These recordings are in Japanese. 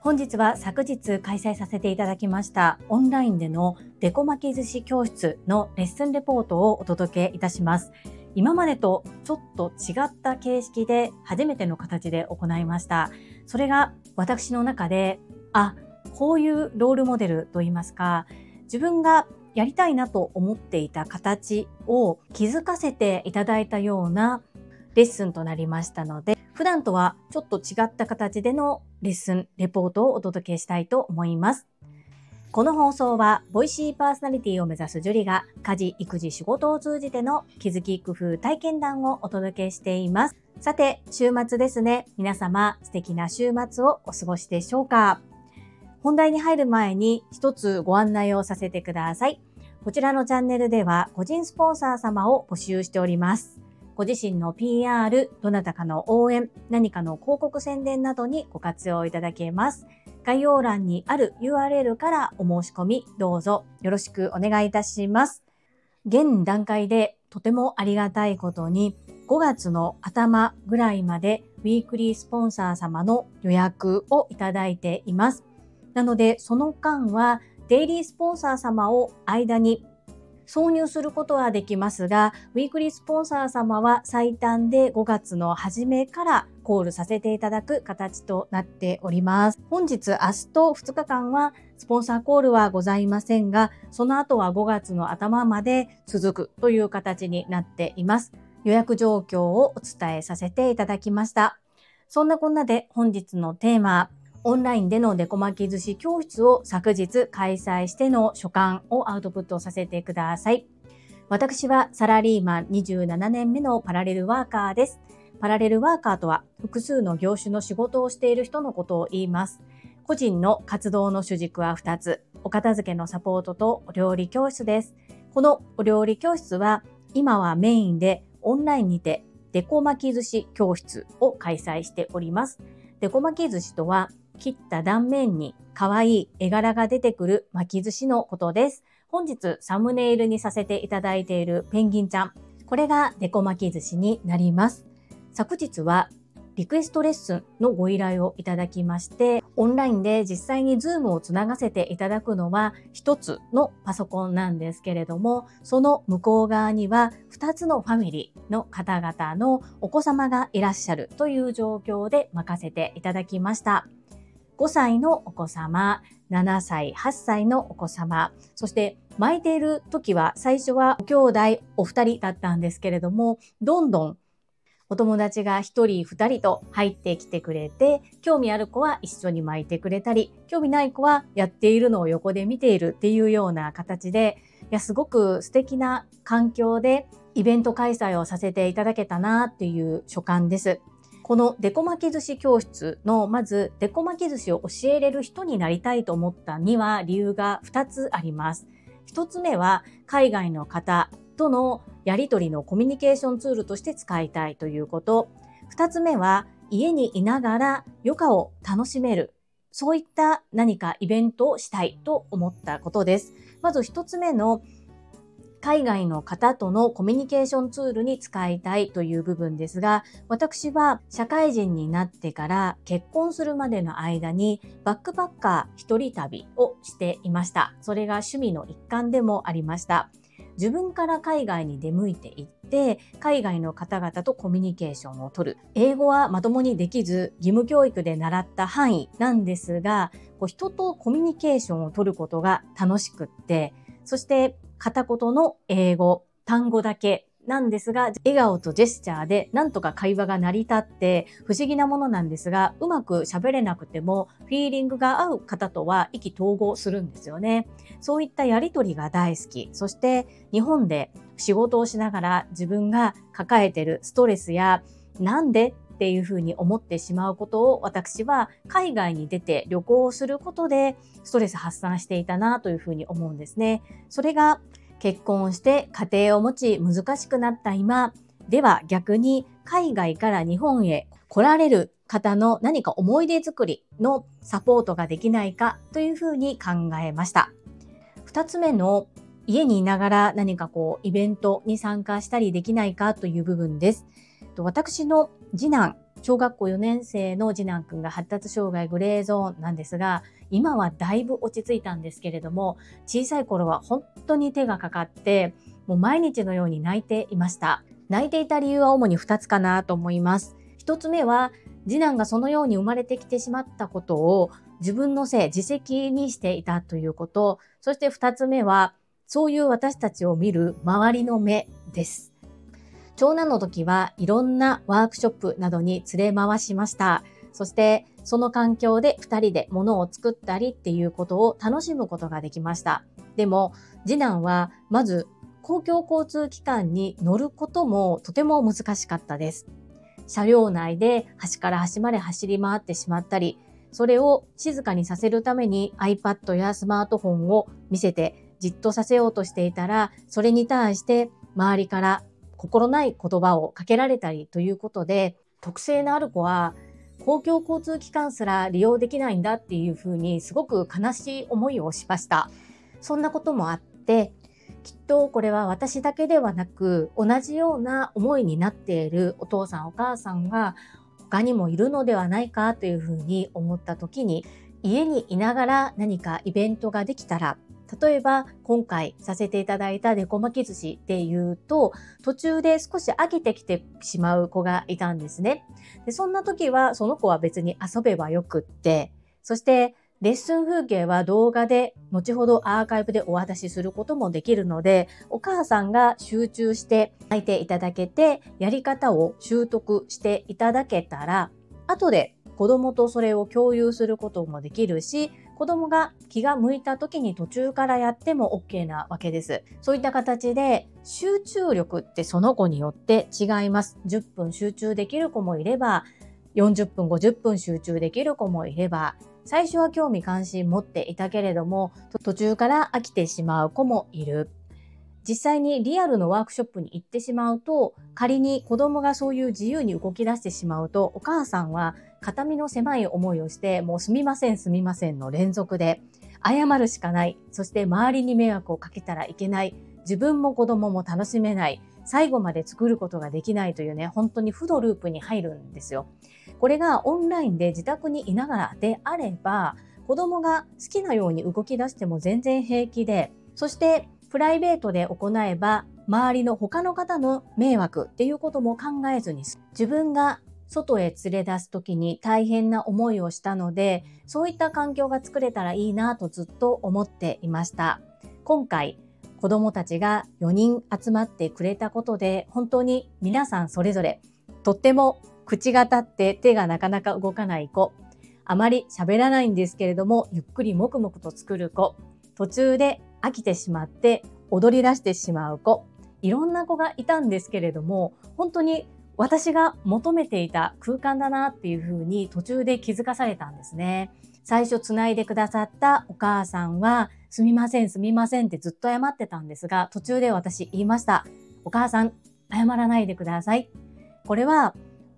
本日は昨日開催させていただきましたオンラインでのデコ巻き寿司教室のレッスンレポートをお届けいたします。今までとちょっと違った形式で初めての形で行いました。それが私の中で、あ、こういうロールモデルといいますか、自分がやりたいなと思っていた形を気づかせていただいたようなレッスンとなりましたので、普段とはちょっと違った形でのレッスン、レポートをお届けしたいと思います。この放送は、ボイシーパーソナリティを目指すジュリが、家事、育児、仕事を通じての気づき、工夫、体験談をお届けしています。さて、週末ですね。皆様、素敵な週末をお過ごしでしょうか？本題に入る前に一つご案内をさせてください。こちらのチャンネルでは個人スポンサー様を募集しております。ご自身の PR、どなたかの応援、何かの広告宣伝などにご活用いただけます。概要欄にある URL からお申し込み、どうぞよろしくお願いいたします。現段階でとてもありがたいことに、5月の頭ぐらいまでウィークリースポンサー様の予約をいただいています。なので、その間はデイリースポンサー様を間に挿入することはできますが、ウィークリースポンサー様は最短で5月の初めからコールさせていただく形となっております。本日、明日と2日間はスポンサーコールはございませんが、その後は5月の頭まで続くという形になっています。予約状況をお伝えさせていただきました。そんなこんなで本日のテーマ、オンラインでのデコ巻き寿司教室を昨日開催しての所感をアウトプットさせてください。私はサラリーマン27年目のパラレルワーカーです。パラレルワーカーとは複数の業種の仕事をしている人のことを言います。個人の活動の主軸は2つ。お片付けのサポートとお料理教室です。このお料理教室は今はメインでオンラインにてデコ巻き寿司教室を開催しております。デコ巻き寿司とは切った断面に可愛い絵柄が出てくる巻き寿司のことです。本日サムネイルにさせていただいているペンギンちゃん。これがデコ巻き寿司になります。昨日はリクエストレッスンのご依頼をいただきまして、オンラインで実際に Zoom をつながせていただくのは一つのパソコンなんですけれども、その向こう側には二つのファミリーの方々のお子様がいらっしゃるという状況で任せていただきました。5歳のお子様、7歳、8歳のお子様、そして巻いている時は最初は兄弟お二人だったんですけれども、どんどんお友達が1人2人と入ってきてくれて、興味ある子は一緒に巻いてくれたり、興味ない子はやっているのを横で見ているっていうような形で、いや、すごく素敵な環境でイベント開催をさせていただけたなっていう所感です。このデコ巻き寿司教室のまずデコ巻き寿司を教えれる人になりたいと思ったには理由が2つあります。1つ目は海外の方とのやり取りのコミュニケーションツールとして使いたいということ。2つ目は家にいながら余暇を楽しめる。そういった何かイベントをしたいと思ったことです。まず1つ目の海外の方とのコミュニケーションツールに使いたいという部分ですが、私は社会人になってから結婚するまでの間にバックパッカー一人旅をしていました。それが趣味の一環でもありました。自分から海外に出向いていって海外の方々とコミュニケーションをとる英語はまともにできず義務教育で習った範囲なんですがこう人とコミュニケーションをとることが楽しくってそして片言の英語、単語だけなんですが、笑顔とジェスチャーでなんとか会話が成り立って不思議なものなんですが、うまく喋れなくてもフィーリングが合う方とは意気投合するんですよね。そういったやりとりが大好き。そして日本で仕事をしながら自分が抱えてるストレスやなんでっていうふうに思ってしまうことを私は海外に出て旅行をすることでストレス発散していたなというふうに思うんですね。それが結婚して家庭を持ち難しくなった今では逆に海外から日本へ来られる方の何か思い出作りのサポートができないかというふうに考えました。二つ目の家にいながら何かこうイベントに参加したりできないかという部分です。と、私の次男、小学校4年生の次男くんが発達障害グレーゾーンなんですが、今はだいぶ落ち着いたんですけれども、小さい頃は本当に手がかかって、もう毎日のように泣いていました。泣いていた理由は主に2つかなと思います。1つ目は、次男がそのように生まれてきてしまったことを自分のせい、自責にしていたということ。そして2つ目は、そういう私たちを見る周りの目です。長男の時はいろんなワークショップなどに連れ回しました。そしてその環境で2人で物を作ったりっていうことを楽しむことができました。でも次男はまず公共交通機関に乗ることもとても難しかったです。車両内で端から端まで走り回ってしまったり、それを静かにさせるために iPad やスマートフォンを見せてじっとさせようとしていたら、それに対して周りから心ない言葉をかけられたりということで、特性のある子は公共交通機関すら利用できないんだっていうふうにすごく悲しい思いをしました。そんなこともあって、きっとこれは私だけではなく同じような思いになっているお父さんお母さんが他にもいるのではないかというふうに思った時に家にいながら何かイベントができたら例えば今回させていただいたデコ巻き寿司で言うと途中で少し飽きてきてしまう子がいたんですね。でそんな時はその子は別に遊べばよくってそしてレッスン風景は動画で後ほどアーカイブでお渡しすることもできるのでお母さんが集中して書いていただけてやり方を習得していただけたら後で子供とそれを共有することもできるし子供が気が向いた時に途中からやっても OK なわけです。そういった形で集中力ってその子によって違います。10分集中できる子もいれば、40分、50分集中できる子もいれば、最初は興味関心持っていたけれども、途中から飽きてしまう子もいる。実際にリアルのワークショップに行ってしまうと、仮に子供がそういう自由に動き出してしまうと、お母さんは肩身の狭い思いをして、もうすみませんすみませんの連続で、謝るしかない。そして周りに迷惑をかけたらいけない。自分も子供も楽しめない。最後まで作ることができないというね、本当に負のループに入るんですよ。これがオンラインで自宅にいながらであれば、子供が好きなように動き出しても全然平気で、そしてプライベートで行えば周りの他の方の迷惑っていうことも考えずに自分が外へ連れ出す時に大変な思いをしたのでそういった環境が作れたらいいなとずっと思っていました。今回子供たちが4人集まってくれたことで本当に皆さんそれぞれとっても口が立って手がなかなか動かない子あまり喋らないんですけれどもゆっくりもくもくと作る子途中で飽きてしまって踊り出してしまう子、いろんな子がいたんですけれども、本当に私が求めていた空間だなっていうふうに途中で気づかされたんですね。最初つないでくださったお母さんは、すみません、すみませんってずっと謝ってたんですが、途中で私言いました。お母さん、謝らないでください。これは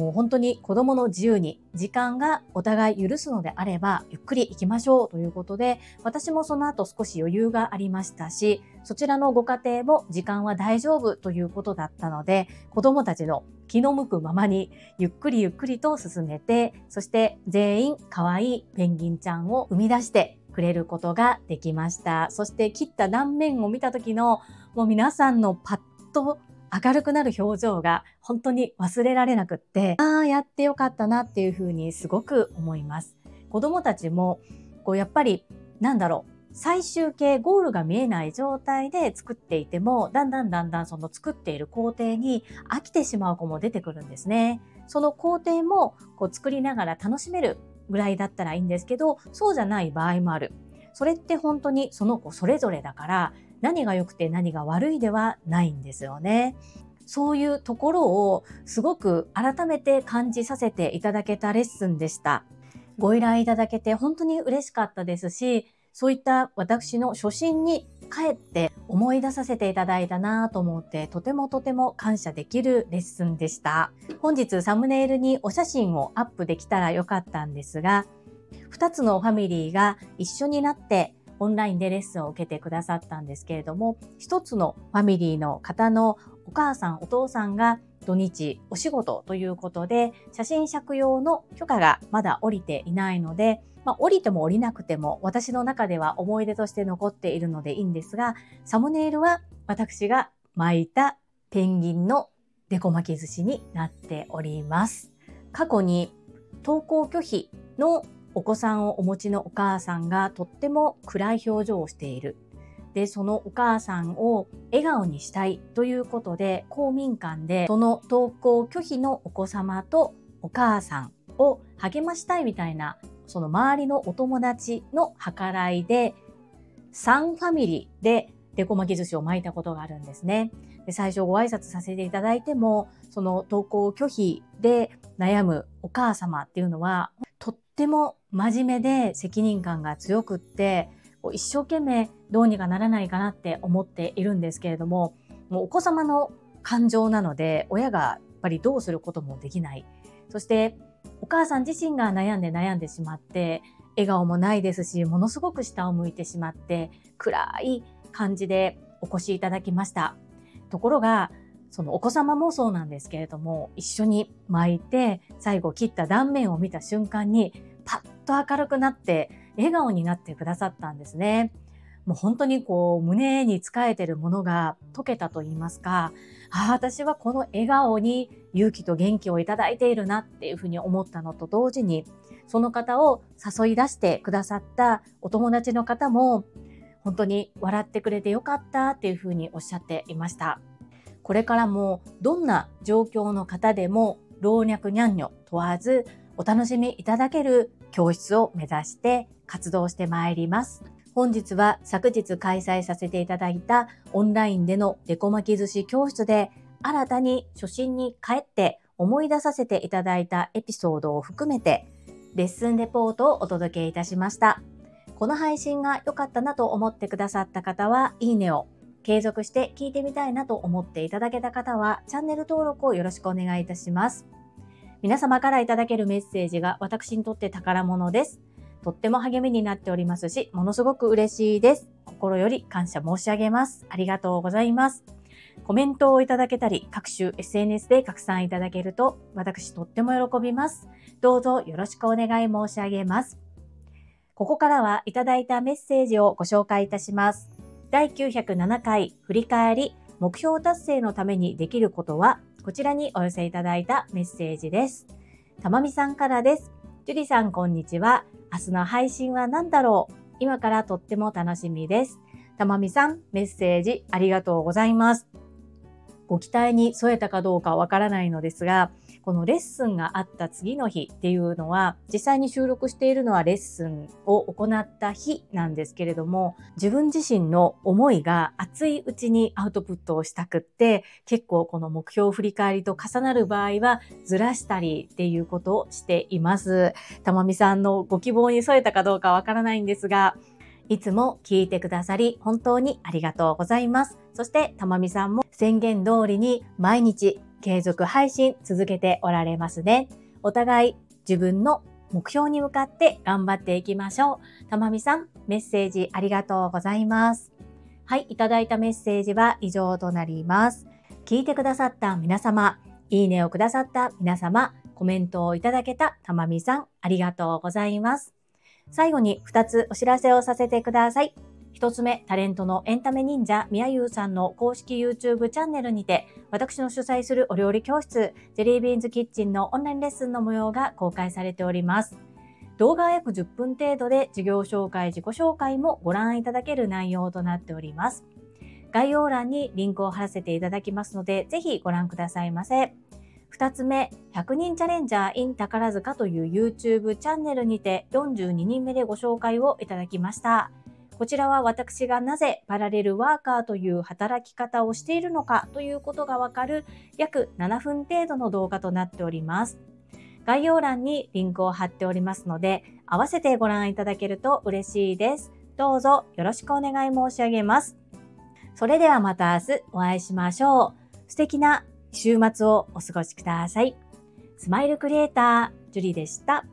もう本当に子供の自由に時間がお互い許すのであればゆっくり行きましょうということで私もその後少し余裕がありましたしそちらのご家庭も時間は大丈夫ということだったので子供たちの気の向くままにゆっくりゆっくりと進めてそして全員可愛いペンギンちゃんを生み出してくれることができました。そして切った断面を見た時のもう皆さんのパッと明るくなる表情が本当に忘れられなくって、ああ、やってよかったなっていうふうにすごく思います。子供たちも、こうやっぱり、なんだろう、最終形、ゴールが見えない状態で作っていても、だんだんだんだんその作っている工程に飽きてしまう子も出てくるんですね。その工程もこう作りながら楽しめるぐらいだったらいいんですけど、そうじゃない場合もある。それって本当にその子それぞれだから、何が良くて何が悪いではないんですよね。そういうところをすごく改めて感じさせていただけたレッスンでした。ご依頼いただけて本当に嬉しかったですし、そういった私の初心に帰って思い出させていただいたなと思ってとてもとても感謝できるレッスンでした。本日サムネイルにお写真をアップできたらよかったんですが、2つのファミリーが一緒になってオンラインでレッスンを受けてくださったんですけれども、一つのファミリーの方のお母さん、お父さんが土日お仕事ということで、写真借用の許可がまだ降りていないので、まあ、降りても降りなくても私の中では思い出として残っているのでいいんですが、サムネイルは私が巻いたペンギンのデコ巻き寿司になっております。過去に登校拒否のお子さんをお持ちのお母さんがとっても暗い表情をしている。で、そのお母さんを笑顔にしたいということで、公民館でその登校拒否のお子様とお母さんを励ましたいみたいな、その周りのお友達の計らいで、3ファミリーでデコ巻き寿司を巻いたことがあるんですね。で最初ご挨拶させていただいても、その登校拒否で悩むお母様っていうのは、っても真面目で責任感が強くって、一生懸命どうにかならないかなって思っているんですけれども、もうお子様の感情なので、親がやっぱりどうすることもできない。そして、お母さん自身が悩んで悩んでしまって、笑顔もないですし、ものすごく下を向いてしまって、暗い感じでお越しいただきました。ところが、そのお子様もそうなんですけれども、一緒に巻いて、最後切った断面を見た瞬間に、と明るくなって、笑顔になってくださったんですね。もう本当にこう、胸に仕えてるものが溶けたと言いますか、ああ、私はこの笑顔に勇気と元気をいただいているなっていうふうに思ったのと同時に、その方を誘い出してくださったお友達の方も、本当に笑ってくれてよかったっていうふうにおっしゃっていました。これからもどんな状況の方でも老若にゃんにょ問わずお楽しみいただける教室を目指して活動してまいります。本日は昨日開催させていただいたオンラインでのデコ巻き寿司教室で新たに初心に帰って思い出させていただいたエピソードを含めてレッスンレポートをお届けいたしました。この配信が良かったなと思ってくださった方は、いいねを。継続して聞いてみたいなと思っていただけた方は、チャンネル登録をよろしくお願いいたします。皆様からいただけるメッセージが私にとって宝物です。とっても励みになっておりますし、ものすごく嬉しいです。心より感謝申し上げます。ありがとうございます。コメントをいただけたり、各種 SNS で拡散いただけると、私とっても喜びます。どうぞよろしくお願い申し上げます。ここからはいただいたメッセージをご紹介いたします。第907回振り返り目標達成のためにできることはこちらにお寄せいただいたメッセージです。たまみさんからです。ジュリさんこんにちは。明日の配信は何だろう？今からとっても楽しみです。たまみさん、メッセージありがとうございます。ご期待に添えたかどうかわからないのですが、このレッスンがあった次の日っていうのは、実際に収録しているのはレッスンを行った日なんですけれども、自分自身の思いが熱いうちにアウトプットをしたくって、結構この目標振り返りと重なる場合はずらしたりっていうことをしています。たまみさんのご希望に添えたかどうかわからないんですが、いつも聞いてくださり本当にありがとうございます。そしてたまみさんも宣言通りに毎日継続配信続けておられますね。お互い自分の目標に向かって頑張っていきましょう。たまみさん、メッセージありがとうございます。はい、いただいたメッセージは以上となります。聞いてくださった皆様、いいねをくださった皆様、コメントをいただけたたまみさん、ありがとうございます。最後に2つお知らせをさせてください。一つ目、タレントのエンタメ忍者、みやゆうさんの公式 YouTube チャンネルにて、私の主催するお料理教室、ジェリービーンズキッチンのオンラインレッスンの模様が公開されております。動画は約10分程度で授業紹介、自己紹介もご覧いただける内容となっております。概要欄にリンクを貼らせていただきますので、ぜひご覧くださいませ。二つ目、100人チャレンジャー in 宝塚という YouTube チャンネルにて42人目でご紹介をいただきました。こちらは私がなぜパラレルワーカーという働き方をしているのかということがわかる約7分程度の動画となっております。概要欄にリンクを貼っておりますので、合わせてご覧いただけると嬉しいです。どうぞよろしくお願い申し上げます。それではまた明日お会いしましょう。素敵な週末をお過ごしください。スマイルクリエイター、ジュリでした。